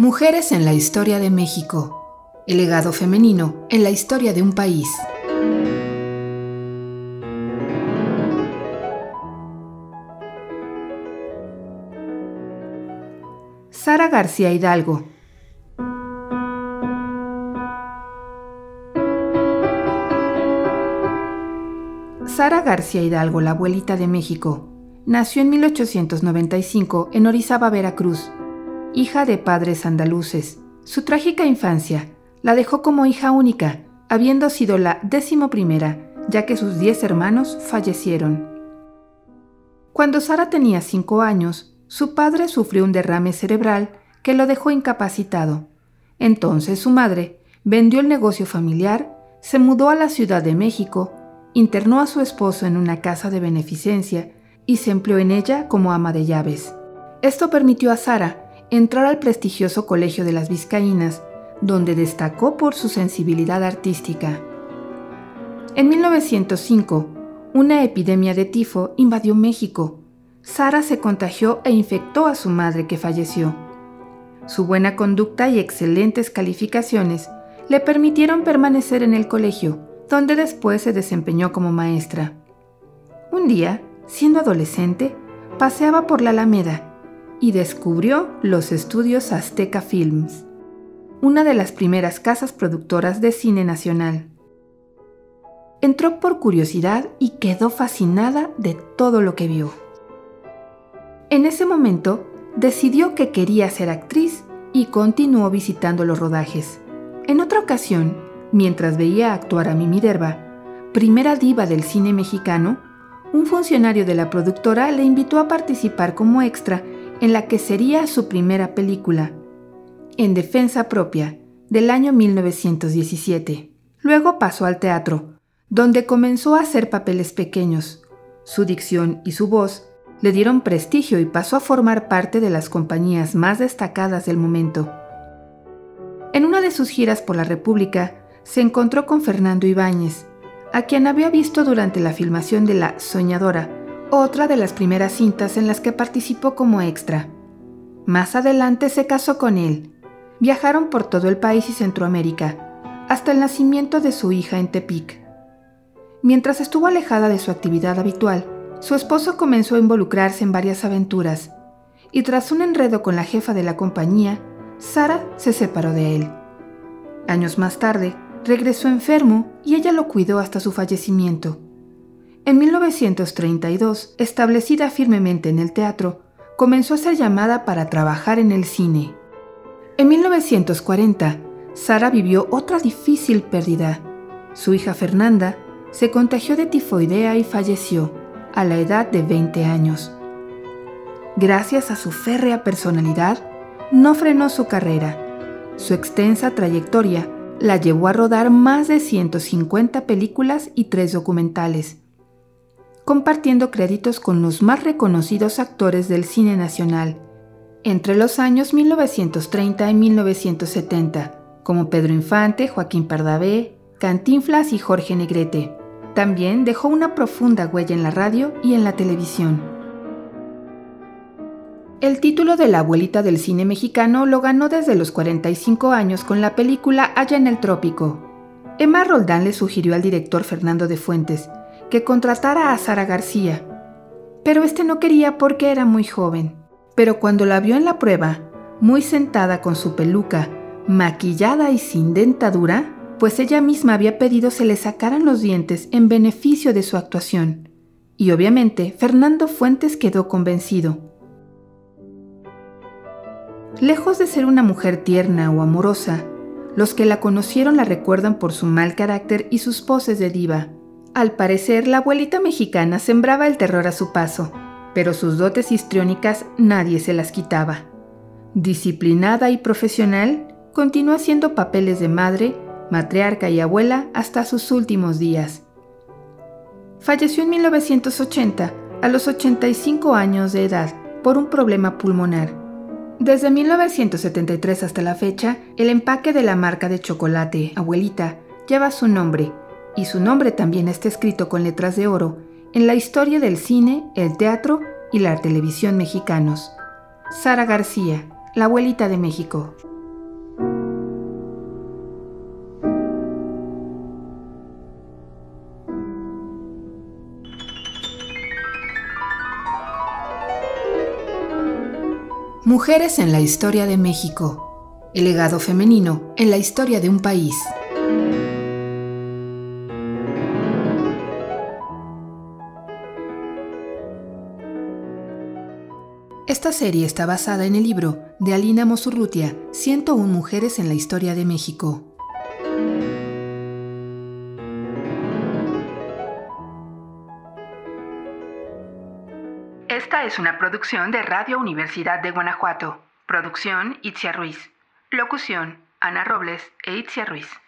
Mujeres en la historia de México. El legado femenino en la historia de un país. Sara García Hidalgo. Sara García Hidalgo, la abuelita de México, nació en 1895 en Orizaba, Veracruz hija de padres andaluces. Su trágica infancia la dejó como hija única, habiendo sido la décimo primera, ya que sus diez hermanos fallecieron. Cuando Sara tenía cinco años, su padre sufrió un derrame cerebral que lo dejó incapacitado. Entonces su madre vendió el negocio familiar, se mudó a la Ciudad de México, internó a su esposo en una casa de beneficencia y se empleó en ella como ama de llaves. Esto permitió a Sara entrar al prestigioso Colegio de las Vizcaínas, donde destacó por su sensibilidad artística. En 1905, una epidemia de tifo invadió México. Sara se contagió e infectó a su madre que falleció. Su buena conducta y excelentes calificaciones le permitieron permanecer en el colegio, donde después se desempeñó como maestra. Un día, siendo adolescente, paseaba por la Alameda y descubrió los estudios Azteca Films, una de las primeras casas productoras de cine nacional. Entró por curiosidad y quedó fascinada de todo lo que vio. En ese momento decidió que quería ser actriz y continuó visitando los rodajes. En otra ocasión, mientras veía actuar a Mimi Derba, primera diva del cine mexicano, un funcionario de la productora le invitó a participar como extra en la que sería su primera película, En Defensa Propia, del año 1917. Luego pasó al teatro, donde comenzó a hacer papeles pequeños. Su dicción y su voz le dieron prestigio y pasó a formar parte de las compañías más destacadas del momento. En una de sus giras por la República, se encontró con Fernando Ibáñez, a quien había visto durante la filmación de La Soñadora, otra de las primeras cintas en las que participó como extra. Más adelante se casó con él. Viajaron por todo el país y Centroamérica, hasta el nacimiento de su hija en Tepic. Mientras estuvo alejada de su actividad habitual, su esposo comenzó a involucrarse en varias aventuras, y tras un enredo con la jefa de la compañía, Sara se separó de él. Años más tarde, regresó enfermo y ella lo cuidó hasta su fallecimiento. En 1932, establecida firmemente en el teatro, comenzó a ser llamada para trabajar en el cine. En 1940, Sara vivió otra difícil pérdida. Su hija Fernanda se contagió de tifoidea y falleció a la edad de 20 años. Gracias a su férrea personalidad, no frenó su carrera. Su extensa trayectoria la llevó a rodar más de 150 películas y tres documentales compartiendo créditos con los más reconocidos actores del cine nacional, entre los años 1930 y 1970, como Pedro Infante, Joaquín Pardavé, Cantinflas y Jorge Negrete. También dejó una profunda huella en la radio y en la televisión. El título de la abuelita del cine mexicano lo ganó desde los 45 años con la película Allá en el Trópico. Emma Roldán le sugirió al director Fernando de Fuentes que contratara a Sara García, pero este no quería porque era muy joven. Pero cuando la vio en la prueba, muy sentada con su peluca, maquillada y sin dentadura, pues ella misma había pedido se le sacaran los dientes en beneficio de su actuación. Y obviamente Fernando Fuentes quedó convencido. Lejos de ser una mujer tierna o amorosa, los que la conocieron la recuerdan por su mal carácter y sus poses de diva. Al parecer, la abuelita mexicana sembraba el terror a su paso, pero sus dotes histriónicas nadie se las quitaba. Disciplinada y profesional, continuó haciendo papeles de madre, matriarca y abuela hasta sus últimos días. Falleció en 1980, a los 85 años de edad, por un problema pulmonar. Desde 1973 hasta la fecha, el empaque de la marca de chocolate Abuelita lleva su nombre y su nombre también está escrito con letras de oro en la historia del cine, el teatro y la televisión mexicanos. Sara García, La abuelita de México. Mujeres en la historia de México. El legado femenino en la historia de un país. Esta serie está basada en el libro de Alina Mosurrutia, 101 Mujeres en la Historia de México. Esta es una producción de Radio Universidad de Guanajuato. Producción Itzia Ruiz. Locución Ana Robles e Itzia Ruiz.